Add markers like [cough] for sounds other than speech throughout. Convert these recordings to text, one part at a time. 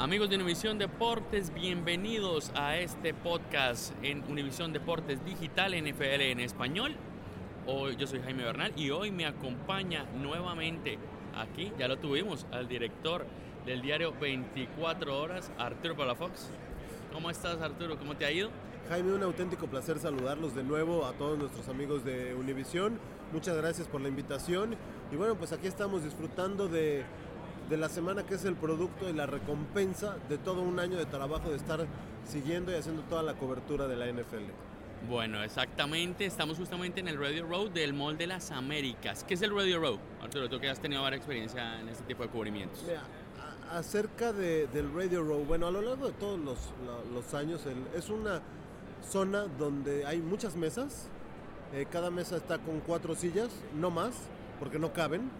Amigos de Univisión Deportes, bienvenidos a este podcast en Univisión Deportes Digital NFL en español. Hoy yo soy Jaime Bernal y hoy me acompaña nuevamente aquí, ya lo tuvimos, al director del diario 24 Horas, Arturo Palafox. ¿Cómo estás Arturo? ¿Cómo te ha ido? Jaime, un auténtico placer saludarlos de nuevo a todos nuestros amigos de Univisión. Muchas gracias por la invitación. Y bueno, pues aquí estamos disfrutando de, de la semana que es el producto y la recompensa de todo un año de trabajo de estar siguiendo y haciendo toda la cobertura de la NFL. Bueno, exactamente, estamos justamente en el Radio Road del Mall de las Américas. ¿Qué es el Radio Road? Arturo, tú que has tenido varias experiencia en este tipo de cubrimientos. Mira, acerca de- del Radio Row, bueno, a lo largo de todos los, años, el- es una zona donde hay muchas mesas. eh, cada mesa está con cuatro sillas, no más, porque no caben.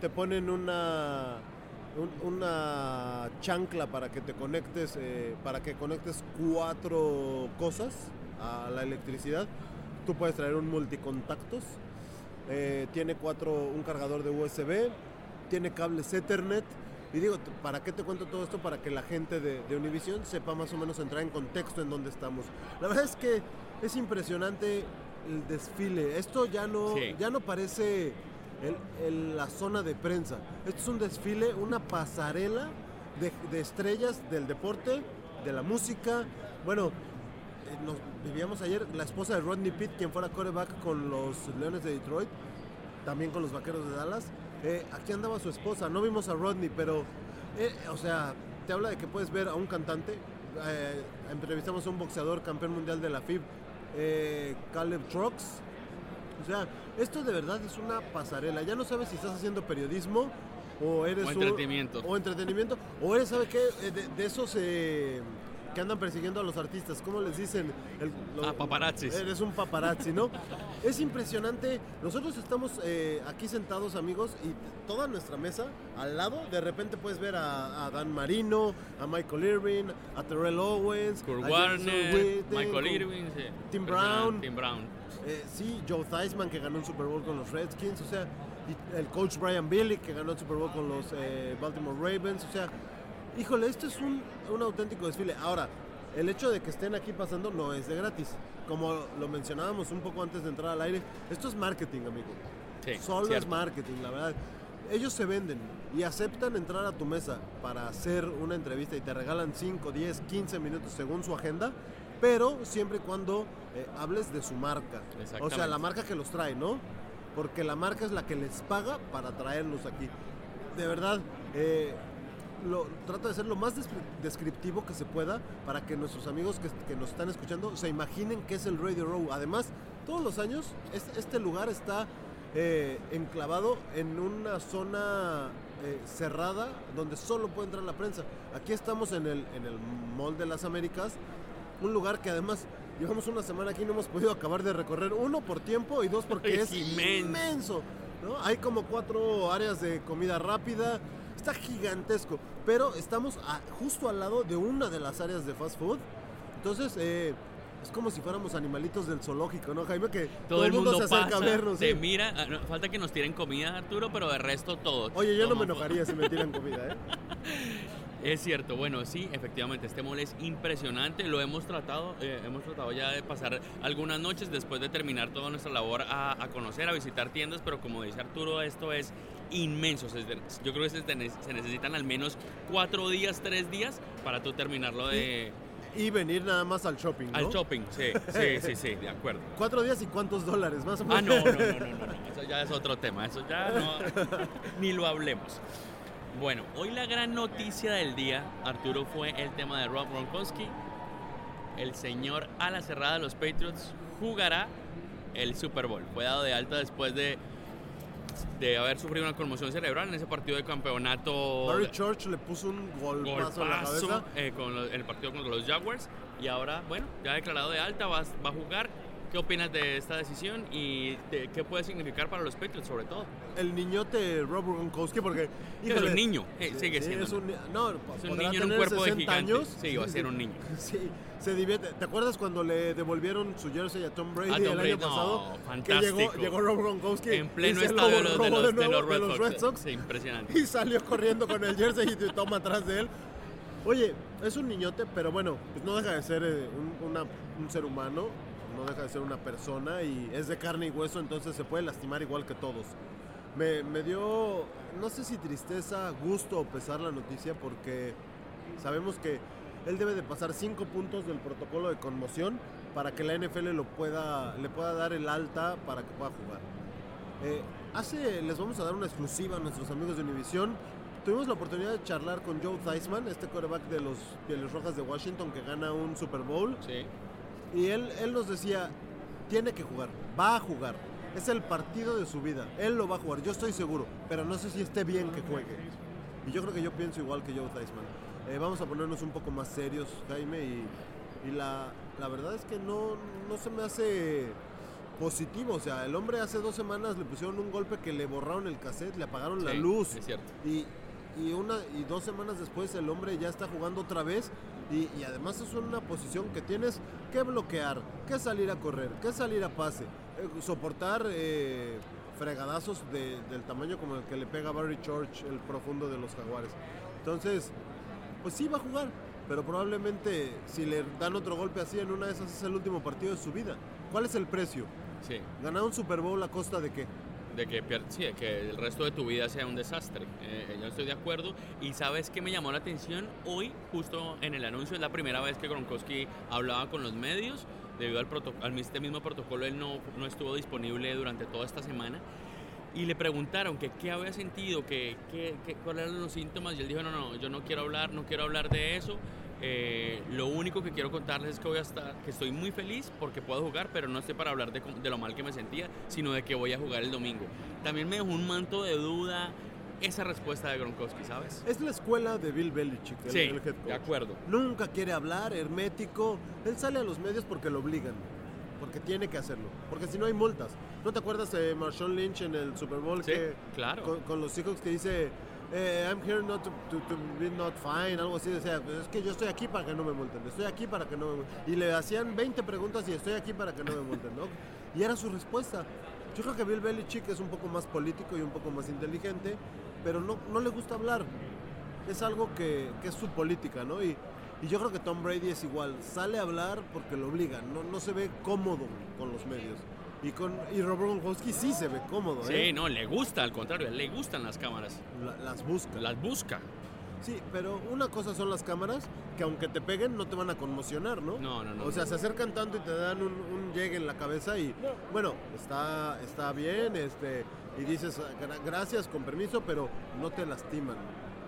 Te ponen una, un- una chancla para que te conectes, eh, para que conectes cuatro cosas a la electricidad. Tú puedes traer un multicontactos. eh, tiene cuatro, un cargador de USB, tiene cables Ethernet. Y digo, ¿para qué te cuento todo esto? Para que la gente de, de Univision sepa más o menos entrar en contexto en dónde estamos. La verdad es que es impresionante el desfile. Esto ya no, Sí. ya no parece el- el- la zona de prensa. Esto es un desfile, una pasarela de, estrellas del deporte, de la música. Bueno, eh, vivíamos ayer la esposa de Rodney Pitt, quien fuera coreback con los Leones de Detroit, también con los Vaqueros de Dallas. Eh, aquí andaba su esposa, no vimos a Rodney, pero, eh, o sea, te habla de que puedes ver a un cantante. entrevistamos a un boxeador campeón mundial de la FIB, Caleb Trucks. O sea, esto de verdad es una pasarela. Ya no sabes si estás haciendo periodismo o eres O un- entretenimiento. o entretenimiento. O eres, ¿sabe qué? Eh, De, de esos eh, que andan persiguiendo a los artistas. ¿Cómo les dicen? El- lo- Ah, paparazzis. Eres un paparazzi, ¿no? es impresionante. Nosotros estamos eh, aquí sentados, amigos, y toda nuestra mesa, al lado, de repente puedes ver a, a Dan Marino, a Michael Irving, a Terrell Owens, Kurt Warner, Michael Irving, sí. Tim Impresionante, Brown. Tim Brown. Eh, sí, Joe Theismann que ganó un Super Bowl con los Redskins, o sea, el coach Brian Billick que ganó el Super Bowl con los eh, Baltimore Ravens, o sea, híjole, esto es un, un auténtico desfile. Ahora, el hecho de que estén aquí pasando no es de gratis. Como lo mencionábamos un poco antes de entrar al aire, esto es marketing, amigo. Sí, Solo cierto. es marketing, la verdad. Ellos se venden y aceptan entrar a tu mesa para hacer una entrevista y te regalan 5, 10, 15 minutos según su agenda, pero siempre y cuando eh, hables de su marca. O sea, la marca que los trae, ¿no? Porque la marca es la que les paga para traerlos aquí. De verdad, eh, lo, trato de ser lo más descri- descriptivo que se pueda para que nuestros amigos que, que nos están escuchando se imaginen qué es el Radio Row. Además, todos los años este, este lugar está eh, enclavado en una zona eh, cerrada donde solo puede entrar la prensa. Aquí estamos en el, en el Mall de las Américas, un lugar que además llevamos una semana aquí y no hemos podido acabar de recorrer, uno por tiempo y dos porque [laughs] Es es inmenso. inmenso. ¿no? Hay como cuatro áreas de comida rápida. Está gigantesco. Pero estamos a- justo al lado de una de las áreas de fast food. Entonces, eh, es como si fuéramos animalitos del zoológico, ¿no, Jaime? Que Todo, el mundo, se acerca pasa, a vernos. te ¿sí? mira. ah, falta que nos tiren comida, Arturo, pero de resto todo. Oye, yo no me enojaría si me tiran [laughs] comida, ¿eh? Es cierto, bueno, sí, efectivamente, este mall es impresionante, lo hemos tratado, eh, hemos tratado ya de pasar algunas noches después de terminar toda nuestra labor a, a conocer, a visitar tiendas, pero como dice Arturo, esto es inmenso, yo creo que se, necesitan al menos cuatro días, tres días para tú terminarlo de... Y venir nada más al shopping, ¿no? Al shopping, sí, [laughs] sí, sí, sí, de acuerdo. Cuatro días y cuántos dólares, más o menos. Ah, no, no, no, no, no, no, [laughs] eso ya es otro tema, eso ya no, [laughs] ni lo hablemos. Bueno, hoy la gran noticia del día, Arturo, fue el tema de Rob Gronkowski. El señor a la cerrada de los Patriots jugará el Super Bowl. Fue dado de alta después de, de haber sufrido una conmoción cerebral en ese partido de campeonato. Barry Church le puso un golpazo en la golpazo cabeza. eh, con el partido contra los Jaguars y ahora, bueno, ya ha declarado de alta, va, va a jugar. ¿Qué opinas de esta decisión y de qué puede significar para los Patriots sobre todo? El niñote Rob Gronkowski, porque... Es un híjole, niño, eh, sigue siendo. Es un, no, Es un niño en un cuerpo de 60 gigante. años. Sí, va a ser un niño. [laughs] Sí, se divierte. ¿Te acuerdas cuando le devolvieron su jersey a Tom Brady A Tom el Brady, año no, pasado? Que fantástico. llegó, llegó Rob Gronkowski En pleno se lo estadio de los, de los- de nuevo los de Red los Sox. Red Sox. Sí, impresionante. [laughs] y salió corriendo con el jersey y toma atrás de él. Oye, es un niñote, pero bueno, pues no deja de ser eh, un, una- un ser humano, deja de ser una persona y es de carne y hueso, entonces se puede lastimar igual que todos. Me, me dio, no sé si tristeza, gusto o pesar la noticia porque sabemos que él debe de pasar cinco puntos del protocolo de conmoción para que la NFL lo pueda, le pueda dar el alta para que pueda jugar. Eh, hace, les vamos a dar una exclusiva a nuestros amigos de Univision. Tuvimos la oportunidad de charlar con Joe Theismann, este quarterback de los Pieles Rojas de Washington que gana un Super Bowl. Sí. Y él, él nos decía, tiene que jugar, va a jugar. Es el partido de su vida. Él lo va a jugar, yo estoy seguro. Pero no sé si esté bien que juegue. Y yo creo que yo pienso igual que Joe Theismann. Eh, vamos a ponernos un poco más serios, Jaime. Y, y la, la verdad es que no, no se me hace positivo. O sea, el hombre hace dos semanas le pusieron un golpe que le borraron el cassette, le apagaron la luz. Es cierto. Y, y una y dos semanas después el hombre ya está jugando otra vez y, y además es una posición que tienes que bloquear, que salir a correr, que salir a pase, eh, soportar eh, fregadazos de- del tamaño como el que le pega Barry Church, el profundo de los jaguares. Entonces, pues sí va a jugar, pero probablemente si le dan otro golpe así en una de esas es el último partido de su vida. ¿Cuál es el precio? Sí. ¿Ganar un Super Bowl a costa de qué? De que, sí, que el resto de tu vida sea un desastre. Eh, yo estoy de acuerdo. Y sabes qué me llamó la atención hoy, justo en el anuncio, es la primera vez que Gronkowski hablaba con los medios. Debido al, al este mismo protocolo, él no, no estuvo disponible durante toda esta semana. Y le preguntaron que qué había sentido, que, que- que- cuáles eran los síntomas. Y él dijo, no, no, yo no quiero hablar, no quiero hablar de eso. Eh, lo único que quiero contarles es que voy a estar, que estoy muy feliz porque puedo jugar, pero no estoy para hablar de, de lo mal que me sentía, sino de que voy a jugar el domingo. También me dejó un manto de duda esa respuesta de Gronkowski, ¿sabes? Es la escuela de Bill Belichick, el, sí, el head coach. de acuerdo. Nunca quiere hablar, hermético. Él sale a los medios porque lo obligan. Porque tiene que hacerlo. Porque si no hay multas. ¿No te acuerdas de Marshawn Lynch en el Super Bowl? Sí, que, claro. Con, con los Seahawks que dice, eh, I'm here not to, to- to be not fine, algo así. O sea, pues es que yo estoy aquí para que no me multen. Estoy aquí para que no me multen. Y le hacían 20 preguntas y estoy aquí para que no me multen, ¿no? Y era su respuesta. Yo creo que Bill Belichick es un poco más político y un poco más inteligente, pero no, no le gusta hablar es algo que, que es su política, ¿no? Y, y yo creo que Tom Brady es igual, sale a hablar porque lo obligan, no, no se ve cómodo con los medios. Y, con, y Robert Gronkowski sí se ve cómodo, Sí, ¿eh? no, le gusta, al contrario, le gustan las cámaras. La- las busca. Las busca. Sí, pero una cosa son las cámaras que aunque te peguen no te van a conmocionar, ¿no? No, no, no. O sea, se acercan tanto y te dan un, un llegue en la cabeza y bueno, está, está bien, este, y dices "Gra- gracias, con permiso, pero no te lastiman.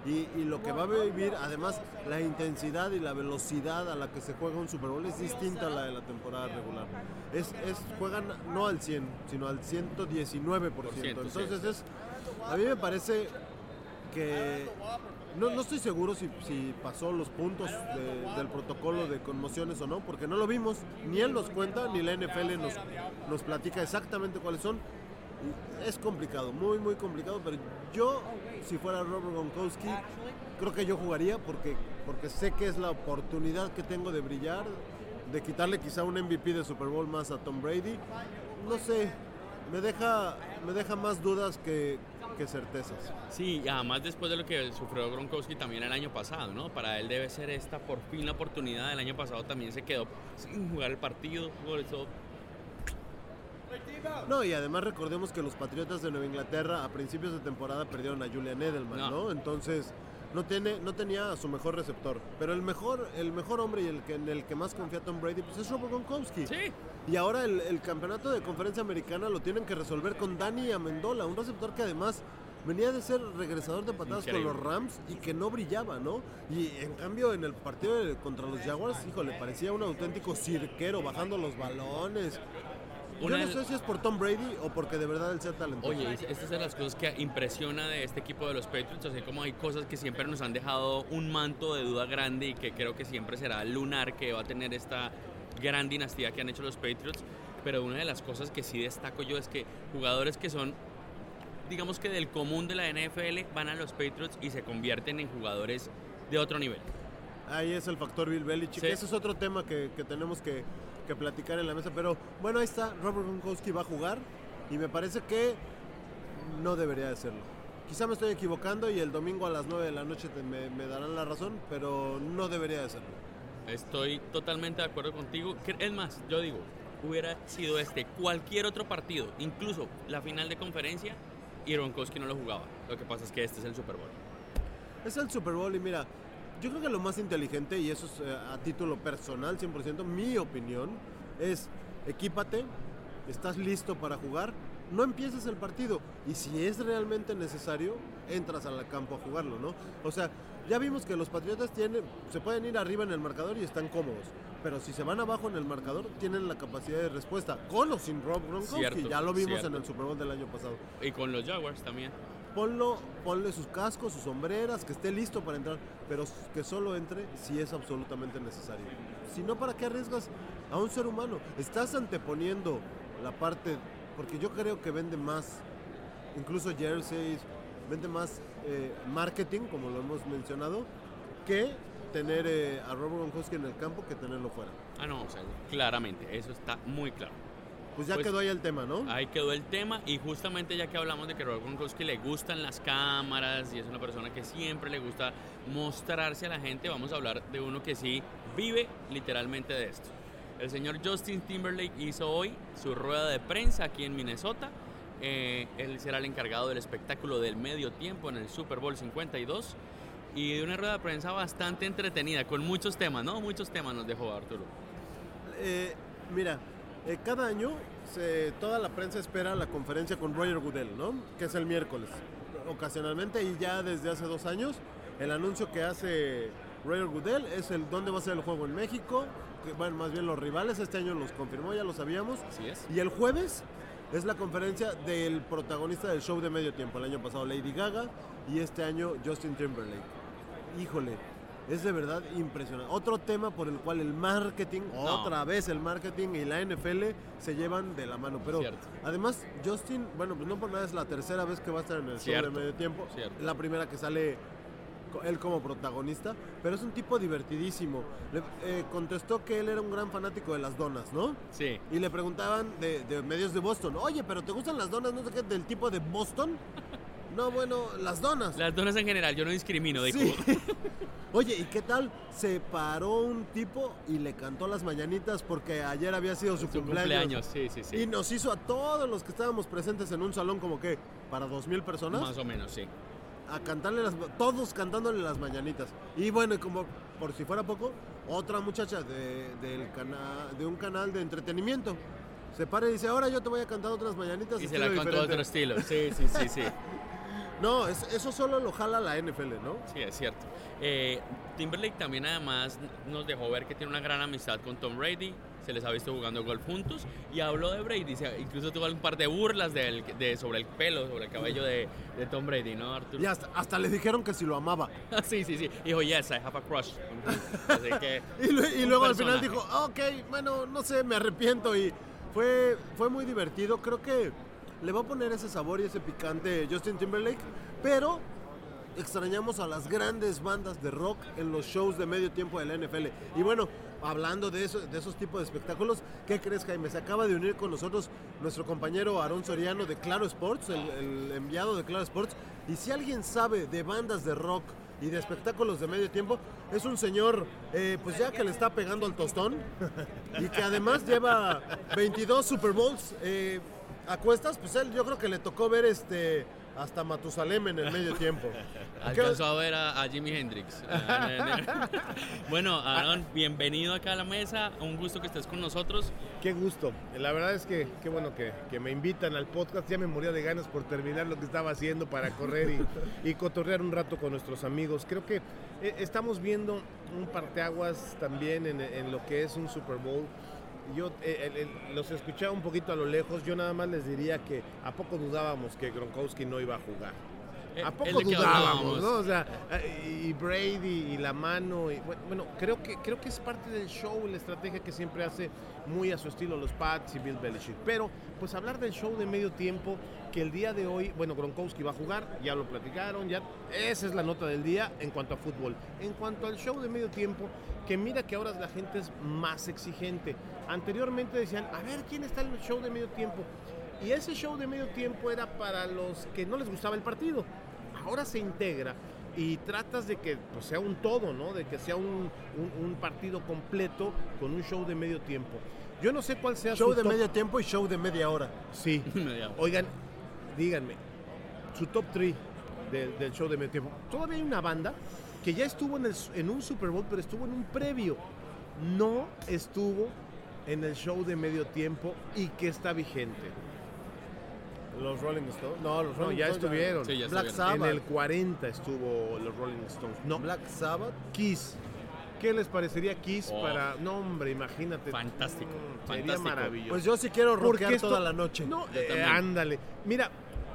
Y, y lo que va a vivir, además, la intensidad y la velocidad a la que se juega un Super Bowl es distinta a la de la temporada regular. Es, es, juegan no al 100, sino al 119%. ciento, sí. Entonces es, a mí me parece que no, no estoy seguro si, si pasó los puntos de- del protocolo de conmociones o no, porque no lo vimos, ni él nos cuenta, ni la NFL nos, nos platica exactamente cuáles son. Es complicado, muy, muy complicado, pero yo, si fuera Robert Gronkowski, creo que yo jugaría porque, porque sé que es la oportunidad que tengo de brillar, de quitarle quizá un MVP de Super Bowl más a Tom Brady. No sé, me deja, me deja más dudas que, certezas. Sí, y además después de lo que sufrió Gronkowski también el año pasado, ¿no? Para él debe ser esta por fin la oportunidad. El año pasado también se quedó sin jugar el partido, por eso No, y además recordemos que los Patriotas de Nueva Inglaterra a principios de temporada perdieron a Julian Edelman, No. ¿no? Entonces no, tiene, no tenía a su mejor receptor. Pero el mejor, el mejor hombre y el que, en el que más confía Tom Brady pues es Robert Gronkowski. Sí. Y ahora el, el campeonato de conferencia americana lo tienen que resolver con Dani Amendola, un receptor que además venía de ser regresador de patadas Increíble. con los Rams y que no brillaba, ¿no? Y en cambio en el partido contra los Jaguars, híjole, parecía un auténtico cirquero bajando los balones. Yo Una no del- sé si es por Tom Brady o porque de verdad él sea talentoso. Oye, es- esta es de las cosas que impresiona de este equipo de los Patriots, así como hay cosas que siempre nos han dejado un manto de duda grande y que creo que siempre será lunar que va a tener esta gran dinastía que han hecho los Patriots, pero una de las cosas que sí destaco yo es que jugadores que son, digamos que del común de la NFL, van a los Patriots y se convierten en jugadores de otro nivel. Ahí es el factor Bill Belichick. Sí. Ese es otro tema que, que tenemos que, que platicar en la mesa. Pero bueno, ahí está. Robert Gronkowski va a jugar. Y me parece que no debería de serlo. Quizá me estoy equivocando y el domingo a las 9 de la noche te- me, me darán la razón. Pero no debería de serlo. Estoy totalmente de acuerdo contigo. Es más, yo digo, hubiera sido este cualquier otro partido, incluso la final de conferencia, y Gronkowski no lo jugaba. Lo que pasa es que este es el Super Bowl. Es el Super Bowl y mira, yo creo que lo más inteligente, y eso es eh, a título personal, 100%, mi opinión, es equípate, estás listo para jugar, no empieces el partido y si es realmente necesario, entras al campo a jugarlo, ¿no? O sea, ya vimos que los Patriotas tienen, se pueden ir arriba en el marcador y están cómodos. Pero si se van abajo en el marcador, tienen la capacidad de respuesta. Con o sin Rob Gronkowski. Ya lo vimos cierto. en el Super Bowl del año pasado Y con los Jaguars también. Ponlo, ponle sus cascos, sus sombreras, que esté listo para entrar, pero que solo entre si es absolutamente necesario. Si no, ¿para qué arriesgas a un ser humano? Estás anteponiendo la parte, porque yo creo que vende más, incluso jerseys, vende más eh, marketing, como lo hemos mencionado, que tener eh, a Robert Gronkowski en el campo que tenerlo fuera. Ah, no, o sea, claramente, eso está muy claro. Pues ya Pues- quedó ahí el tema, ¿no? Ahí quedó el tema y justamente ya que hablamos de que Robert Gronkowski le gustan las cámaras y es una persona que siempre le gusta mostrarse a la gente, vamos a hablar de uno que sí vive literalmente de esto. El señor Justin Timberlake hizo hoy su rueda de prensa aquí en Minnesota. Eh, él será el encargado del espectáculo del medio tiempo en el Super Bowl 52 y de una rueda de prensa bastante entretenida, con muchos temas, ¿no? Muchos temas nos dejó Arturo. Eh, mira, eh, cada año se- toda la prensa espera la conferencia con Roger Goodell, ¿no? Que es el miércoles, ocasionalmente y ya desde hace dos años el anuncio que hace Roger Goodell es el dónde va a ser el juego en México, que, bueno, más bien los rivales este año los confirmó, ya lo sabíamos. Así es. Y el jueves es la conferencia del protagonista del show de medio tiempo. El año pasado Lady Gaga y este año Justin Timberlake. Híjole, es de verdad impresionante. Otro tema por el cual el marketing, No. otra vez el marketing y la NFL se llevan de la mano. Pero Cierto. además Justin, bueno, pues no por nada es la tercera vez que va a estar en el Cierto, show de medio tiempo. cierto. La primera que sale él como protagonista, pero es un tipo divertidísimo. Le- eh, contestó que él era un gran fanático de las donas, ¿no? Sí. Y le preguntaban de, de medios de Boston, oye, pero ¿te gustan las donas, no sé qué, del tipo de Boston? No, bueno, las donas. Las donas en general, yo no discrimino, dijo. Sí. [laughs] Oye, ¿y qué tal? Se paró un tipo y le cantó las mañanitas porque ayer había sido su, Su cumpleaños. cumpleaños, sí, sí, sí. Y nos hizo a todos los que estábamos presentes en un salón como que para dos mil personas Más o menos, sí. a cantarle las todos cantándole las mañanitas. Y bueno, y como por si fuera poco, otra muchacha de, del cana- de un canal de entretenimiento se para y dice, ahora yo te voy a cantar otras mañanitas. Y se la diferente". otro estilo. Sí, sí, sí, sí. [laughs] No, es- eso solo lo jala la NFL, ¿no? Sí, es cierto. Eh, Timberlake también además nos dejó ver que tiene una gran amistad con Tom Brady. Se les ha visto jugando golf juntos. Y habló de Brady. incluso tuvo un par de burlas de, sobre el pelo, sobre el cabello de, de Tom Brady, ¿no, Arturo? Y hasta, hasta le dijeron que si lo amaba. [laughs] sí, sí, sí. Dijo, yes, I have a crush. on him". Así que... [laughs] Y, luego al final dijo, ok, bueno, no sé, me arrepiento. Y fue, fue muy divertido. Creo que le va a poner ese sabor y ese picante Justin Timberlake, pero extrañamos a las grandes bandas de rock en los shows de medio tiempo de la NFL. Y bueno, hablando de, eso, de esos tipos de espectáculos, ¿qué crees, Jaime? Se acaba de unir con nosotros nuestro compañero Aarón Soriano de Claro Sports, el, enviado de Claro Sports. Y si alguien sabe de bandas de rock y de espectáculos de medio tiempo, es un señor, eh, pues ya que le está pegando al tostón [laughs] y que además lleva 22 Super Bowls eh, a cuestas, pues él yo creo que le tocó ver este hasta Matusalem en el medio tiempo. [laughs] Alcanzó a ver a, a Jimi Hendrix. [laughs] bueno, Aaron, bienvenido acá a la mesa. Un gusto que estés con nosotros. Qué gusto. La verdad es que qué bueno que, que me invitan al podcast. Ya me moría de ganas por terminar lo que estaba haciendo para correr y, y cotorrear un rato con nuestros amigos. Creo que eh, estamos viendo un parteaguas también en, en lo que es un Super Bowl. Yo eh, los escuchaba un poquito a lo lejos. Yo nada más les diría que a poco dudábamos que Gronkowski no iba a jugar. Eh, ¿A poco dudábamos, no? O sea, eh, y Brady y la mano. y bueno, bueno, creo que, creo que es parte del show, la estrategia que siempre hace muy a su estilo los Pats y Bill Belichick. Pero, pues hablar del show de medio tiempo, que el día de hoy, bueno, Gronkowski va a jugar, ya lo platicaron, ya esa es la nota del día en cuanto a fútbol. En cuanto al show de medio tiempo, que mira que ahora la gente es más exigente. Anteriormente decían, a ver, ¿quién está en el show de medio tiempo? Y ese show de medio tiempo era para los que no les gustaba el partido. Ahora se integra y tratas de que pues, sea un todo, ¿no? De que sea un, un- un partido completo con un show de medio tiempo. Yo no sé cuál sea Show su de top- medio tiempo y show de media hora. Sí. [laughs] Media hora. Oigan, díganme, su top 3 del, del show de medio tiempo. Todavía hay una banda que ya estuvo en, el- en un Super Bowl, pero estuvo en un previo. No estuvo en el show de medio tiempo y que está vigente. Los Rolling Stones. No, los No, Rolling ya Stones estuvieron. Sí, ya Black estuvieron. En Sabbath. el 40 estuvo los Rolling Stones. No, Black Sabbath. Kiss. ¿Qué les parecería Kiss Oh. para.? No, hombre, imagínate. Fantástico, Mm, Sería fantástico. maravilloso. Pues yo sí quiero rockear esto- toda la noche. No, eh, también. ándale. Mira,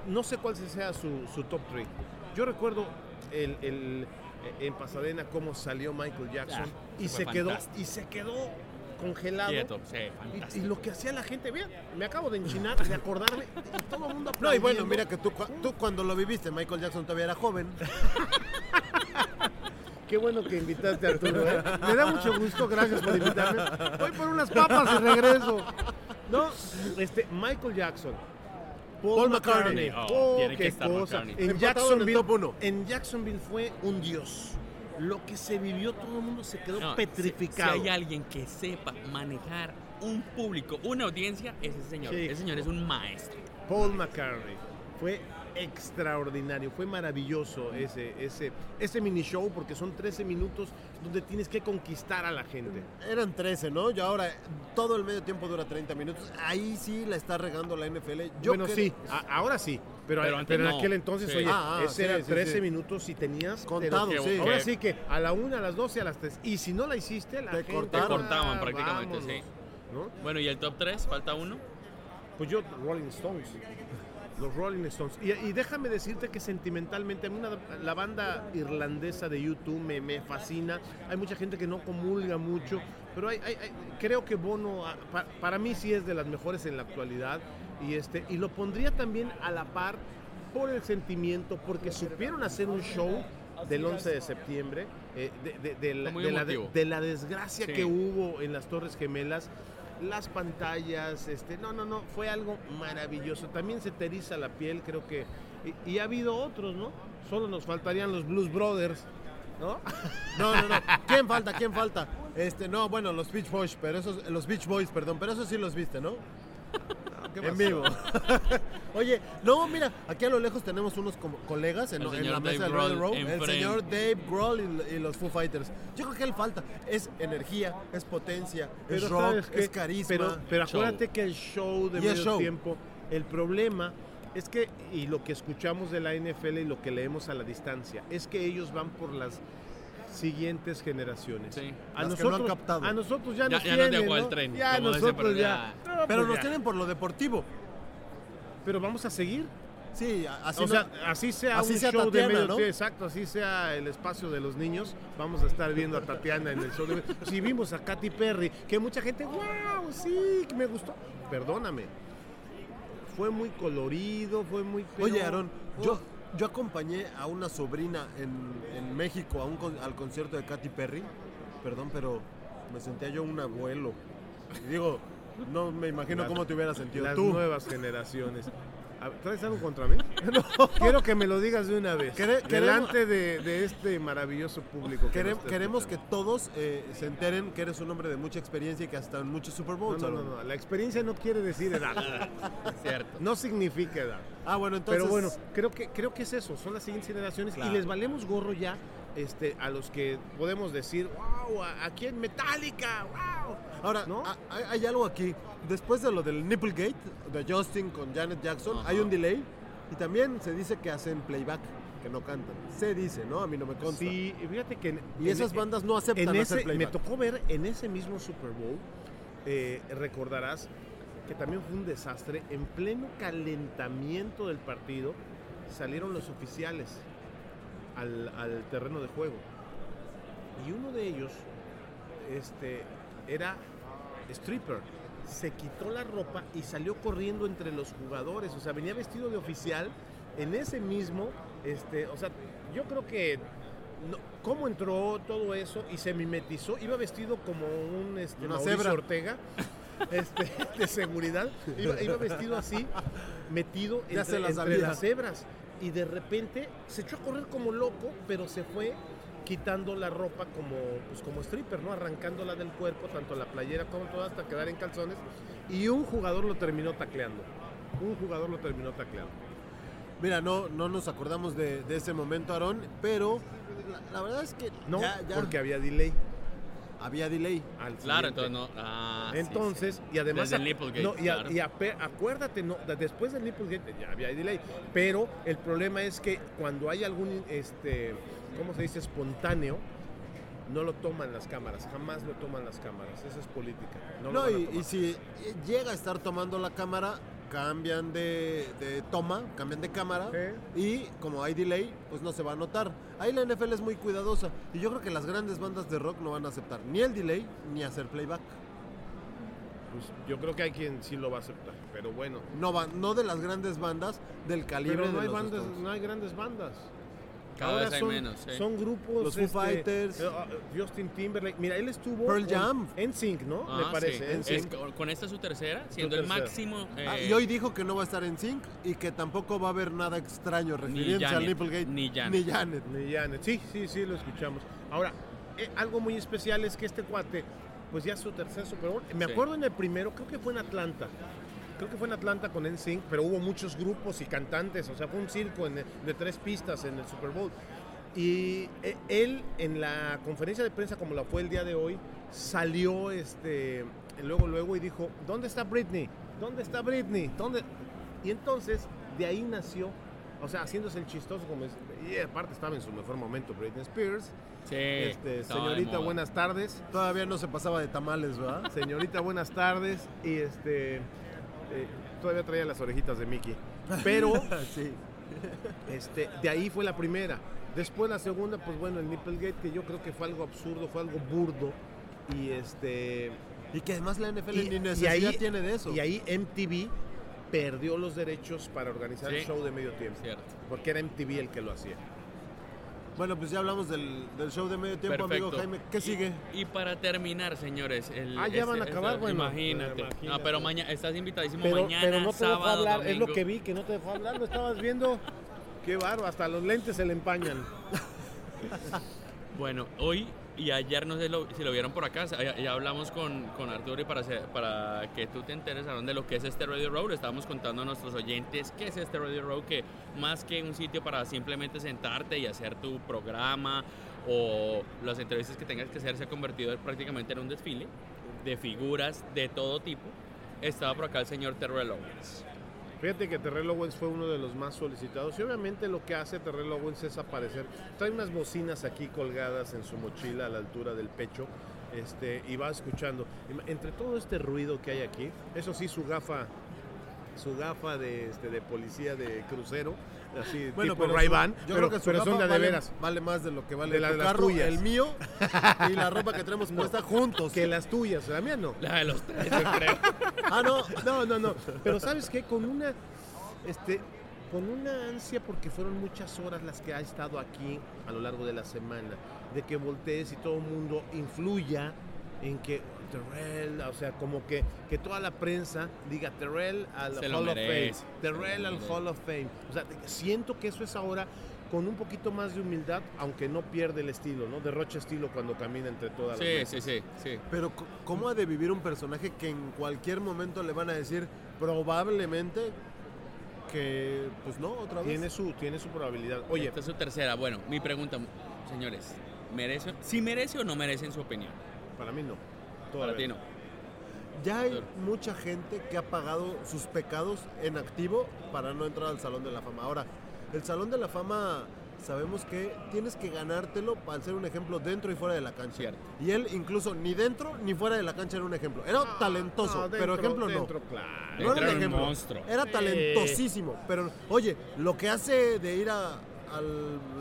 no sé cuál sea su, su top 3. Yo recuerdo el, el- eh, en Pasadena cómo salió Michael Jackson Ah, y, se quedó, fantástico. y se quedó congelado. Quieto, sí, Y, lo que hacía la gente, vean, me acabo de enchinar, de acordarme, y todo el mundo No, y bueno, mira que tú, tú cuando lo viviste, Michael Jackson todavía era joven. [laughs] Qué bueno que invitaste a Arturo. ¿eh? Me da mucho gusto, gracias por invitarme. Voy por unas papas y regreso. No, este, Michael Jackson. Paul, Paul McCartney. McCartney. Oh, Oh, tiene que qué estar cosa. McCartney. En Jacksonville, en Jacksonville fue un dios. Lo que se vivió, todo el mundo se quedó No, petrificado. Si, hay alguien que sepa manejar un público, una audiencia, es ese señor. Sí. Ese señor es un maestro. Paul McCartney. Fue extraordinario, fue maravilloso ese, ese, ese mini show porque son 13 minutos donde tienes que conquistar a la gente. Eran 13, ¿no? Y ahora todo el medio tiempo dura 30 minutos. Ahí sí la está regando la NFL. Yo bueno, creo- sí, a- ahora sí, pero, Pero pero, antes en no. aquel entonces, Sí. oye, Ah, ah, ese sí, era sí, 13 sí. minutos y tenías... Contado, pero- sí. Ahora sí que a la 1, a las 12, a las 3. Y si no la hiciste, la Te gente... cortaron. Te cortaban "Ah, prácticamente, vámonos", sí. ¿no? Bueno, ¿y el top 3? ¿Falta uno? Pues yo, Rolling Stones. Los Rolling Stones. Y, y déjame decirte que sentimentalmente, a mí una- la banda irlandesa de YouTube me, me fascina. Hay mucha gente que no comulga mucho, pero hay, hay- hay- creo que Bono, ah, pa- para mí sí es de las mejores en la actualidad. Y, este, y lo pondría también a la par por el sentimiento, porque supieron hacer un show del 11 de septiembre, eh, de, de- de la, de la desgracia Sí. que hubo en las Torres Gemelas las pantallas, este, no, no, no, fue algo maravilloso. También se te eriza la piel, creo que. Y, y ha habido otros, ¿no? Solo nos faltarían los Blues Brothers, ¿no? [laughs] No, no, no. ¿Quién falta? ¿Quién falta? Este, no, bueno, los Beach Boys, pero esos, los Beach Boys, perdón, pero eso sí los viste, ¿no? [laughs] en vivo. [laughs] Oye, no, mira, aquí a lo lejos tenemos unos como colegas en, El la mesa Dave del Royal Grohl Row. El señor Dave Grohl y, y los Foo Fighters. Yo creo que él falta. Es energía, es potencia, es rock, es carisma. Pero, pero Show. acuérdate que el show de Y medio show. tiempo, el problema es que, y lo que escuchamos de la NFL y lo que leemos a la distancia, es que ellos van por las siguientes generaciones. Sí. A Las que no han nosotros, captado. a nosotros ya, Ya- nos ya nos tienen, dejó el ¿no? tren, Ya nosotros ya. No, pero pues nos ya. tienen por lo deportivo. Pero vamos a seguir. Sí, así o no- sea, así sea así un sea show Tatiana, de medio ¿no? tiempo, exacto, así sea el espacio de los niños, vamos a estar viendo a Tatiana en el show de medio Si vimos a Katy Perry, que mucha gente, wow, sí, que me gustó. Perdóname. fue muy colorido, fue muy... pero- Oye, Aaron, yo, Oh, yo acompañé a una sobrina en, en México a un al concierto de Katy Perry. Perdón, pero me sentía yo un abuelo. Y digo, no me imagino Las- cómo te hubieras sentido las tú. nuevas generaciones. ¿Traes algo contra mí? [laughs] Quiero que me lo digas de una vez. Quere- delante de, de este maravilloso público. que Quere- queremos que todos eh, se enteren que eres un hombre de mucha experiencia y que hasta en muchos Super No, Bowls. no, no, no, La experiencia no quiere decir edad. [laughs] Cierto. No significa edad. Ah, bueno, entonces. Pero bueno, creo que, creo que es eso, son las siguientes generaciones Claro. y les valemos gorro ya este, a los que podemos decir, wow, aquí en Metallica, wow. Ahora, ¿no? ha- hay, algo aquí. Después de lo del Nipplegate, de Justin con Janet Jackson, Ajá. hay un delay. Y también se dice que hacen playback, que no cantan. Se dice, ¿no? A mí no me consta. Sí, fíjate que... en- Y en- esas bandas no aceptan en hacer ese, me playback. tocó ver en ese mismo Super Bowl, eh, recordarás que también fue un desastre, en pleno calentamiento del partido salieron los oficiales al, al terreno de juego. Y uno de ellos este, era stripper. Se quitó la ropa y salió corriendo entre los jugadores. O sea, venía vestido de oficial en ese mismo, este, o sea, yo creo que no- cómo entró todo eso y se mimetizó, iba vestido como un este, Una cebra. Ortega [laughs] este, de seguridad, iba, iba vestido así, metido Ya entre, se las entre las cebras y de repente se echó a correr como loco, pero se fue quitando la ropa como, pues como stripper, ¿no? Arrancándola del cuerpo, tanto la playera como todo, hasta quedar en calzones. Y un jugador lo terminó tacleando. Un jugador lo terminó tacleando. Mira, no, no nos acordamos de, de ese momento, Aarón, pero la, la verdad es que No, ya, ya porque había delay. Había delay. al Claro, siguiente. entonces no. Ah, Entonces, sí. y además. Desde el Nipplegate, no, y, a- claro. y acuérdate, no, de- después del Nipplegate ya había delay. Pero el problema es que cuando hay algún, este, ¿cómo se dice? Espontáneo, no lo toman las cámaras. Jamás lo toman las cámaras. Esa es política. No, lo No, y si llega a estar tomando la cámara, cambian de, de toma, cambian de cámara. Sí. Y como hay delay, pues no se va a notar. Ahí la NFL es muy cuidadosa. Y yo creo que las grandes bandas de rock no van a aceptar ni el delay ni hacer playback. Pues yo creo que hay quien sí lo va a aceptar. Pero bueno. No, va, no de las grandes bandas del calibre Pero no de hay, los bandas, Stones. no hay grandes bandas. Cada Ahora vez hay son, menos, sí. son grupos. Los Foo Fighters. eh, ah, Justin Timberlake. Mira, él estuvo. Pearl Jam. En Sync, ¿no? Ah, Me sí. parece. en NSYNC. Es con- esta es su tercera, siendo el tercera. máximo. Ah, eh, y hoy dijo que no va a estar en Sync y que tampoco va a haber nada extraño refiriéndose al Janet, Nipplegate. ni Janet. Ni Janet. Ni Janet. Sí, sí, sí, lo escuchamos. Ahora, eh, algo muy especial es que este cuate, pues ya es su tercer Super Bowl. Me Sí. acuerdo en el primero, creo que fue en Atlanta. Creo que fue en Atlanta con NSYNC, pero hubo muchos grupos y cantantes, o sea, fue un circo en- de tres pistas en el Super Bowl. Y eh, él en la conferencia de prensa, como la fue el día de hoy, salió este, luego, luego y dijo, ¿dónde está Britney? ¿Dónde está Britney? ¿Dónde? Y entonces, de ahí nació, o sea, haciéndose el chistoso, como es, y aparte estaba en su mejor momento Britney Spears. sí, Este, señorita, buenas tardes. Todavía no se pasaba de tamales, ¿verdad? Señorita, buenas tardes. Y este, eh, todavía traía las orejitas de Mickey. Pero [laughs] sí. este, de ahí fue la primera. Después la segunda, pues bueno, el Nipplegate, que yo creo que fue algo absurdo, fue algo burdo. Y este. Y que además la NFL Y- ni y necesidad ahí- tiene de eso. Y ahí MTV perdió los derechos para organizar el show de medio tiempo. Cierto. Porque era MTV el que lo hacía. Bueno, pues ya hablamos del, del show de medio tiempo, amigo Perfecto. Jaime. ¿Qué sigue? Y para terminar, señores. El, Ah, ya van a acabar, bueno, Imagínate. imagínate. No, pero mañana, estás invitadísimo Pero, mañana, pero no te dejó sábado, hablar, es lo que vi, que no te dejó hablar, lo estabas viendo. Qué barro, hasta los lentes se le empañan. Bueno, hoy y ayer no sé si lo vieron por acá, ya, ya hablamos con, con Arturo y para, hacer- para que tú te enteres Aaron, de lo que es este Radio Road, estábamos contando a nuestros oyentes qué es este Radio Road, que más que un sitio para simplemente sentarte y hacer tu programa o las entrevistas que tengas que hacer, se ha convertido prácticamente en un desfile de figuras de todo tipo. Estaba por acá el señor Terrell Owens. Fíjate que Terrell Owens fue uno de los más solicitados y obviamente lo que hace Terrell Owens es aparecer. Trae unas bocinas aquí colgadas en su mochila a la altura del pecho este, y va escuchando. Entre todo este ruido que hay aquí, eso sí, su gafa, su gafa de, este, de policía de crucero así Bueno, tipo pero su- yo pero, creo que su pero ropa son de, a de vale, veras. vale más de lo que vale De la tu de las carro, tuyas. el mío [laughs] y la ropa que tenemos puesta juntos. Que las tuyas, la mía no. La de los tres, yo creo. [laughs] Ah, no. No, no, no. Pero ¿sabes qué? Con una, este, con una ansia, porque fueron muchas horas las que ha estado aquí a lo largo de la semana, de que voltees y todo el mundo influya en que Terrell, o sea, como que, que toda la prensa diga Terrell al Se Hall of Fame. Terrell al. Hall of Fame. O sea, siento que eso es ahora con un poquito más de humildad, aunque no pierde el estilo, ¿no? Derrocha estilo cuando camina entre todas las Sí, mesas. sí, sí, sí. Pero ¿cómo ha de vivir un personaje que en cualquier momento le van a decir probablemente que, pues no, otra vez? Tiene su, tiene su probabilidad. Oye, Esta es su tercera. Bueno, mi pregunta, señores, ¿merece, ¿sí merece o no merece en su opinión? para mí no. Para Todavía ti no. no. Ya hay mucha gente que ha pagado sus pecados en activo para no entrar al Salón de la Fama. Ahora, el Salón de la Fama sabemos que tienes que ganártelo para ser un ejemplo dentro y fuera de la cancha. Cierto. Y él incluso ni dentro ni fuera de la cancha era un ejemplo. Era talentoso, No, pero ejemplo dentro, no. claro. No era un era un ejemplo. monstruo. Era Sí. talentosísimo. Pero, oye, lo que hace de ir a, a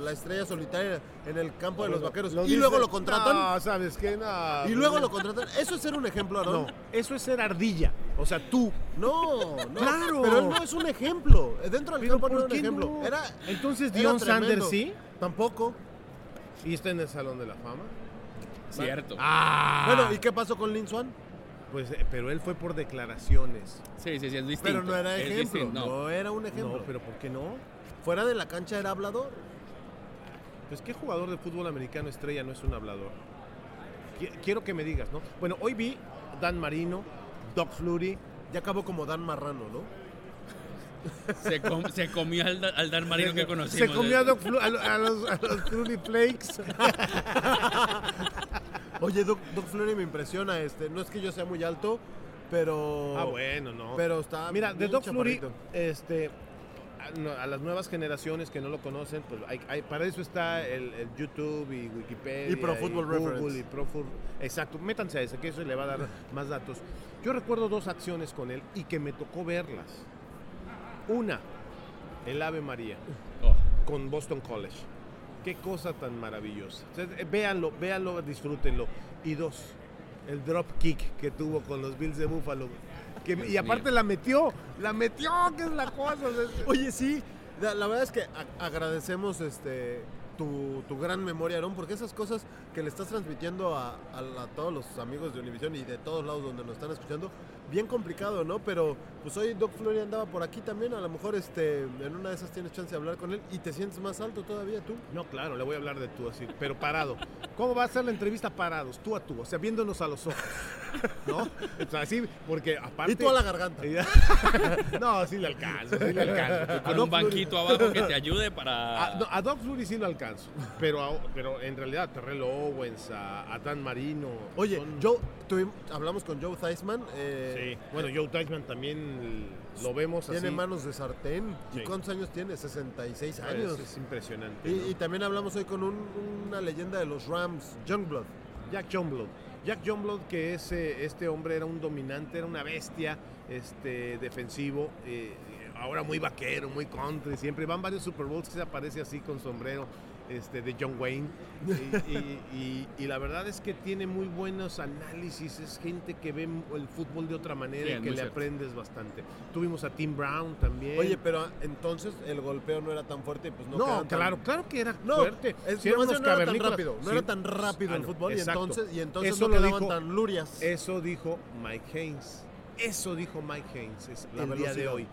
la estrella solitaria en el campo de los vaqueros y dice- luego lo contratan. No, ¿sabes qué? No. Y luego lo contratan. Eso es ser un ejemplo, Aarón. No, eso es ser ardilla. O sea, tú. No, no. Claro. Pero él no es un ejemplo. Dentro del Pero campo no ¿por era un ejemplo. no? Era, Entonces, Dion. Sanders sí. Tampoco. Y está en el Salón de la Fama. Cierto. Ah. Bueno, ¿y qué pasó con Lin Swan? Pues, eh, pero él fue por declaraciones. Sí, sí, sí, es distinto. Pero no era es ejemplo. distinto, No. no. era un ejemplo. No, pero ¿por qué no? Fuera de la cancha era hablador. Pues, ¿qué jugador de fútbol americano estrella no es un hablador? Qui- Quiero que me digas, ¿no? Bueno, hoy vi Dan Marino, Doc Flurry. Ya acabó como Dan Marrano, ¿no? Se, com- se comió al, da- al Dan Marino que conocimos. Se comió a, Doc Flu- a, lo- a los, a los Flurry Flakes. [laughs] Oye, Doc, Doc Flurry me impresiona. Este, no es que yo sea muy alto, pero. Ah, bueno, no. Pero está. Mira, de Doc Flurry, este, a, las nuevas generaciones que no lo conocen, pues hay, hay- para eso está el, el YouTube y Wikipedia. Y Pro Football Google Reference. y Pro Foot- Exacto, métanse a ese, que eso le va a dar [laughs] más datos. Yo recuerdo dos acciones con él y que me tocó verlas. Una, el Ave María Oh, con Boston College. Qué cosa tan maravillosa. O sea, véanlo, véanlo, disfrútenlo. Y dos, el drop kick que tuvo con los Bills de Buffalo. Que, y aparte mío. la metió, la metió, que es la cosa. Oye, sí, la, la verdad es que agradecemos este tu, tu gran memoria, Aarón, porque esas cosas que le estás transmitiendo a, a- a todos los amigos de Univision y de todos lados donde nos están escuchando, bien complicado, ¿no? Pero pues hoy Doc Flurry andaba por aquí también, a lo mejor este en una de esas tienes chance de hablar con él y te sientes más alto todavía tú. No, claro, le voy a hablar de tú así, pero parado. ¿Cómo va a ser la entrevista parados, tú a tú? O sea, viéndonos a los ojos. ¿No? O sea, así, porque aparte. Y tú a la garganta. no, sí le alcanzo, sí le alcanzo. Con un banquito abajo que te ayude para. A, no, a Doc Flurry sí lo alcanzo, pero, a- pero en realidad a Terrell Owens, a, a Dan Marino. Oye, son- Joe, tuvim- hablamos con Joe Theismann. eh, Sí, bueno, Joe Teichman también lo vemos Tiene así. manos de sartén. Sí. ¿Y cuántos años tiene? 66 Es, años. es impresionante. Y, ¿no? y también hablamos hoy con un- una leyenda de los Rams, Youngblood. Jack Johnblood. Jack Johnblood, que es, eh, este hombre era un dominante, era una bestia este, defensivo, eh, ahora muy vaquero, muy country, siempre van varios Super Bowls que se aparece así con sombrero este, de John Wayne. Y, y- y- y la verdad es que tiene muy buenos análisis, es gente que ve el fútbol de otra manera Sí, y que le cierto. aprendes bastante. Tuvimos a Tim Brown también. Oye, pero entonces el golpeo no era tan fuerte y pues no no, quedaban tan- claro, claro que era No, fuerte. es, no era tan rápido, no Sí. era tan rápido Ah, el no, fútbol y entonces, y entonces Eso no lo quedaban dijo- tan lurias. Eso dijo Mike Haynes. Eso dijo Mike Haynes es La el día de velocidad. hoy.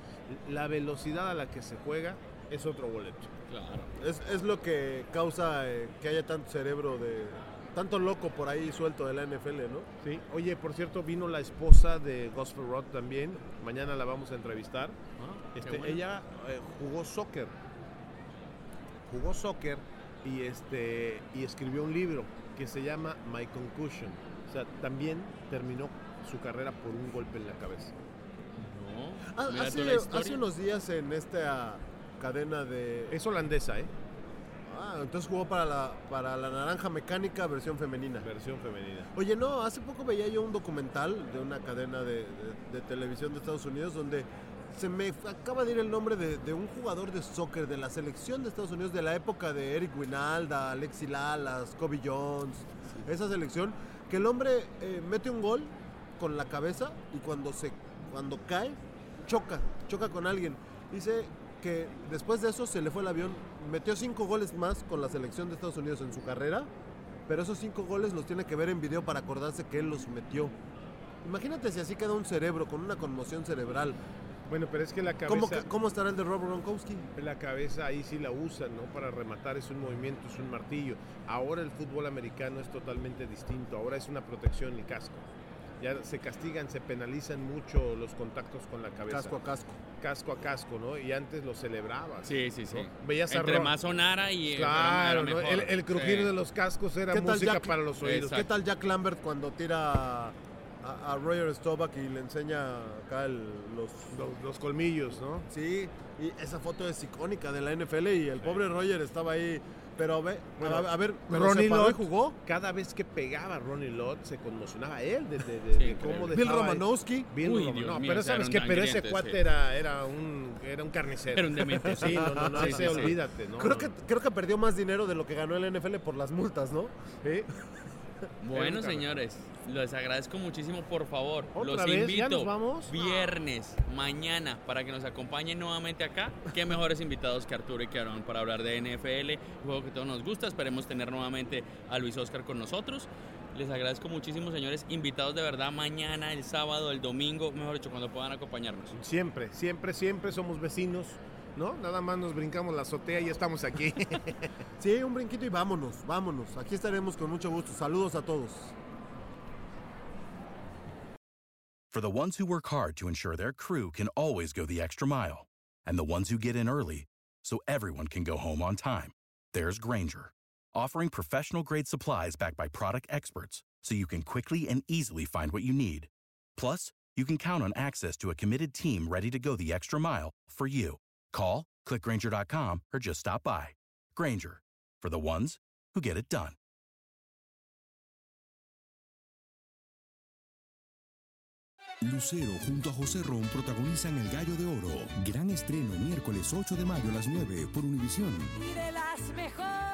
La velocidad a la que se juega es otro boleto. Claro. Es, es lo que causa eh, que haya tanto cerebro de... Tanto loco por ahí suelto de la NFL, ¿no? Sí. Oye, por cierto, vino la esposa de Gospel Rod también. Mañana la vamos a entrevistar. Ah, Este, bueno. Ella eh, jugó soccer. Jugó soccer y, este, y escribió un libro que se llama My Concussion. O sea, también terminó su carrera por un golpe en la cabeza. No. Ah, hace, hace unos días en esta cadena de... Es holandesa, ¿eh? Ah, entonces jugó para la, para la naranja mecánica versión femenina. Versión femenina. Oye, no, hace poco veía yo un documental de una cadena de, de- de televisión de Estados Unidos donde se me acaba de ir el nombre de, de un jugador de soccer de la selección de Estados Unidos de la época de Eric Winalda, Alexi Lalas, Kobe Jones, esa selección, que el hombre eh, mete un gol con la cabeza y cuando se cuando cae choca, choca con alguien. Dice que después de eso se le fue el avión, metió cinco goles más con la selección de Estados Unidos en su carrera, pero esos cinco goles los tiene que ver en video para acordarse que él los metió. Imagínate si así queda un cerebro con una conmoción cerebral. Bueno, pero es que la cabeza... ¿Cómo, que- cómo estará el de Rob Gronkowski? La cabeza ahí sí la usan, ¿no? Para rematar es un movimiento, es un martillo. Ahora el fútbol americano es totalmente distinto. Ahora es una protección y casco. Ya se castigan, se penalizan mucho los contactos con la cabeza. Casco a casco. Casco a casco, ¿no? Y antes lo celebrabas. Sí, sí, sí. ¿no? Veías a Entre Ro- más sonara y Claro, era ¿no? mejor. el, el crujir Sí. de los cascos era ¿Qué tal música Jack? para los oídos. Exacto. ¿Qué tal Jack Lambert cuando tira a, a Roger Staubach y le enseña acá el- los, Los, los colmillos, ¿no? Sí, y esa foto es icónica de la NFL y el pobre Roger estaba ahí. Pero ve, Bueno, a, a ver, pero Ronnie Lott, jugó. cada vez que pegaba Ronnie Lott se conmocionaba él de, de- de- Sí, de increíble. cómo Bill Romanowski. Bill Uy, Roman- no, mío, pero sabes que pero ese cuate sí. era, era un era un carnicero. Era un demente, [laughs] Sí, no, no, no, Sí, ese olvídate, ¿no? Creo que, creo que perdió más dinero de lo que ganó el NFL por las multas, ¿no? Sí. [laughs] [laughs] Bueno, señores, les agradezco muchísimo, por favor. ¿Otra los vez? invito ¿Ya nos vamos? viernes, mañana, para que nos acompañen nuevamente acá. Qué [laughs] mejores invitados que Arturo y que Aaron para hablar de NFL, juego que todos nos gusta. Esperemos tener nuevamente a Luis Oscar con nosotros. Les agradezco muchísimo, señores, invitados de verdad mañana, el sábado, el domingo, mejor dicho, cuando puedan acompañarnos. Siempre, siempre, siempre somos vecinos, ¿no? Nada más nos brincamos la azotea y ya estamos aquí. [laughs] Sí, un brinquito y vámonos, vámonos. Aquí estaremos con mucho gusto. Saludos a todos. For the ones who work hard to ensure their crew can always go the extra mile, and the ones who get in early so everyone can go home on time, there's Granger, offering professional grade supplies backed by product experts so you can quickly and easily find what you need. Plus, you can count on access to a committed team ready to go the extra mile for you. Call, clickgranger.com, or just stop by. Granger, for the ones who get it done. Lucero junto a José Ron protagonizan El Gallo de Oro. Gran estreno miércoles 8 de mayo a las 9 por Univisión. y de las mejores.